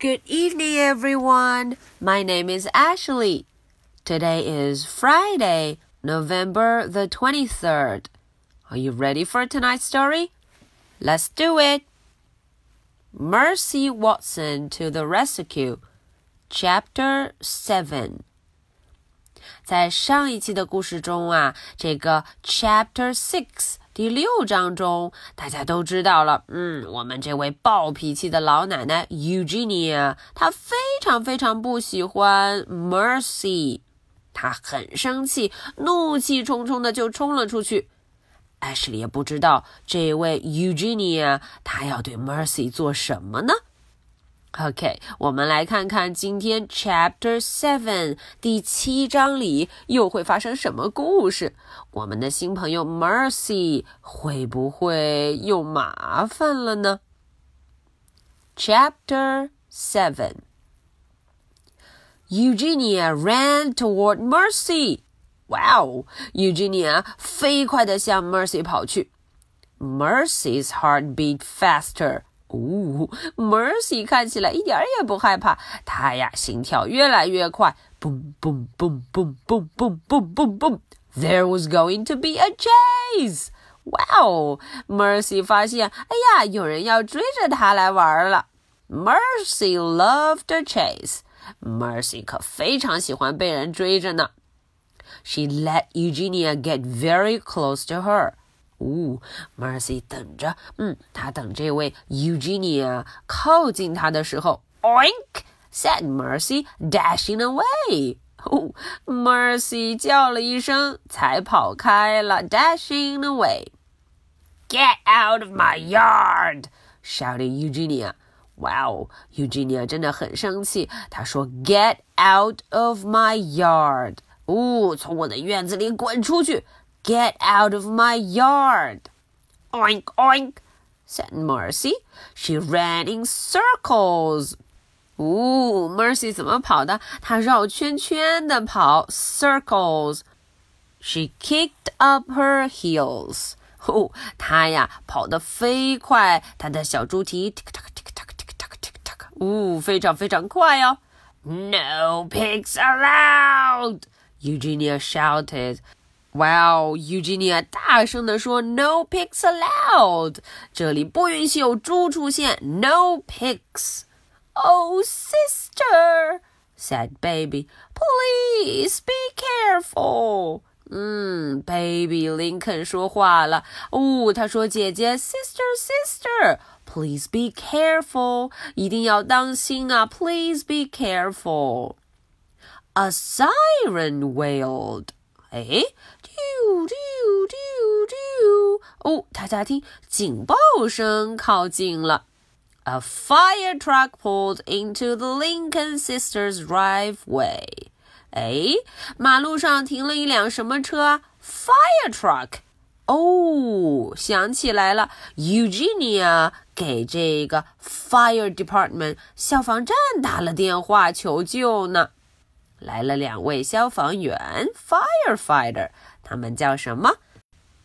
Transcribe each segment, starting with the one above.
Good evening, everyone. My name is Ashley. Today is Friday, November the 23rd. Are you ready for tonight's story? Let's do it. Mercy Watson to the Rescue, Chapter 7. 在上一期的故事中啊，这个 Chapter Six 第六章中，大家都知道了。嗯，我们这位暴脾气的老奶奶 Eugenia，她非常非常不喜欢 Mercy，她很生气，怒气冲冲的就冲了出去。艾什莉也不知道这位 Eugenia，她要对 Mercy 做什么呢 ？OK，我们来看看今天 Chapter Seven 第七章里又会发生什么故事。我们的新朋友 Mercy 会不会又麻烦了呢？Chapter Seven Eugenia ran toward Mercy. Wow! Eugenia 飞快地向 Mercy 跑去。Mercy's heart beat faster. 哦，Mercy 看起来一点也不害怕，她呀心跳越来越快，boom boom boom boom boom boom boom boom boom. There was going to be a chase. Wow! Mercy 发现，哎呀，有人要追着她来玩了。Mercy loved a chase. Mercy 可非常喜欢被人追着呢。She let Eugenia get very close to her. 哦，Mercy 等着，嗯，她等这位 Eugenia 靠近她的时候，Oink! said Mercy, dashing away. 哦，Mercy 叫了一声，才跑开了，dashing away. Get out of my yard! shouted Eugenia. 哇哦，Eugenia 真的很生气。她说：“Get out of my yard！” 哦，从我的院子里滚出去 ！Get out of my yard! Oink oink! said Mercy. She ran in circles. 哦，Mercy 怎么跑的？她绕圈圈的跑，circles。She kicked up her heels. 哦，她呀跑得飞快，她的小猪蹄 tick tock tick tock tick tock tick tock，哦，非常非常快哦。No pigs allowed! Eugenia shouted. Wow, Eugenia 大声地说：“No pigs allowed！这里不允许有猪出现。No pigs! Oh, sister!” said Baby. “Please be careful!” 嗯，Baby 林肯说话了。哦，他说：“姐姐，sister, sister, please be careful，一定要当心啊！Please be careful。” A siren wailed. 哎，啾啾啾啾！哦，大家听，警报声靠近了。A fire truck pulled into the Lincoln sisters' driveway. 哎，马路上停了一辆什么车？Fire truck。哦，想起来了，Eugenia 给这个 fire department 消防站打了电话求救呢。来了两位消防员，firefighter，他们叫什么？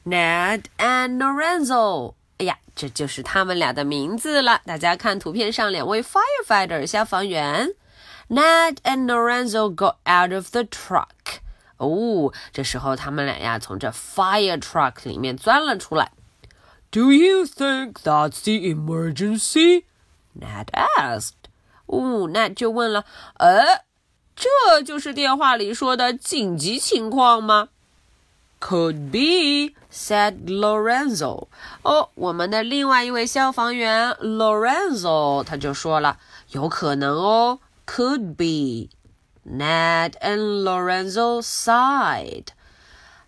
Ned and Lorenzo。哎呀，这就是他们俩的名字了。大家看图片上两位 firefighter 消防员，Ned and Lorenzo got out of the truck。哦，这时候他们俩呀从这 fire truck 里面钻了出来。Do you think that's the emergency? Ned asked. 哦，Ned 就问了，呃。 这就是电话里说的紧急情况吗？Could be, said Lorenzo. 哦，我们的另外一位消防员 Lorenzo 他就说了，有可能哦，could be. Ned and Lorenzo sighed.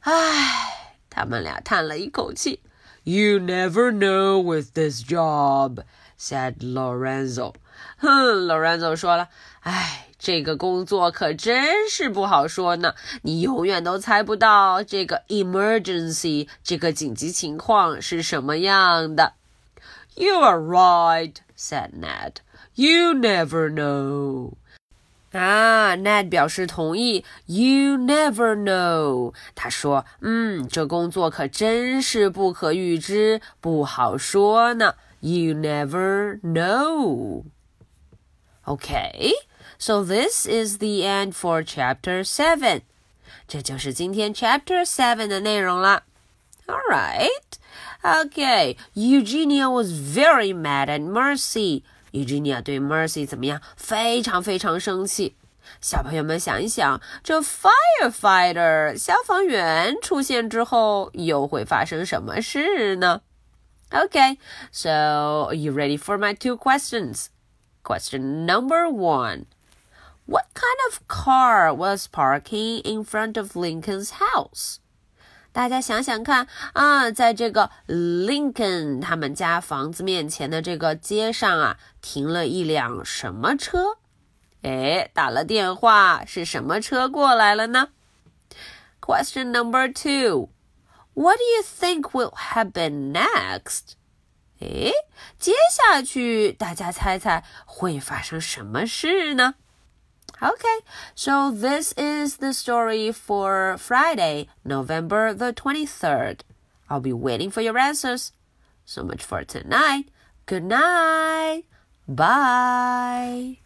唉，他们俩叹了一口气。You never know with this job, said Lorenzo. 哼，Lorenzo 说了，唉。这个工作可真是不好说呢，你永远都猜不到这个 emergency 这个紧急情况是什么样的。You are right," said Ned. "You never know." 啊，Ned 表示同意。You never know，他说，嗯，这工作可真是不可预知，不好说呢。You never know。Okay, so this is the end for chapter seven. 这就是今天 chapter seven 的内容了。All right. Okay, Eugenia was very mad at Mercy. Eugenia 对 Mercy 怎么样？非常非常生气。小朋友们想一想，这 firefighter 消防员出现之后，又会发生什么事呢？Okay, so are you ready for my two questions? Question number one. What kind of car was parking in front of Lincoln's house? 大家想想看啊，在这个 Lincoln 他们家房子面前的这个街上啊，停了一辆什么车？哎，打了电话，是什么车过来了呢？Question number two. What do you think will happen next? 哎，接下去大家猜猜会发生什么事呢？Okay, so this is the story for Friday, November the 23rd. I'll be waiting for your answers. So much for tonight. Good night. Bye.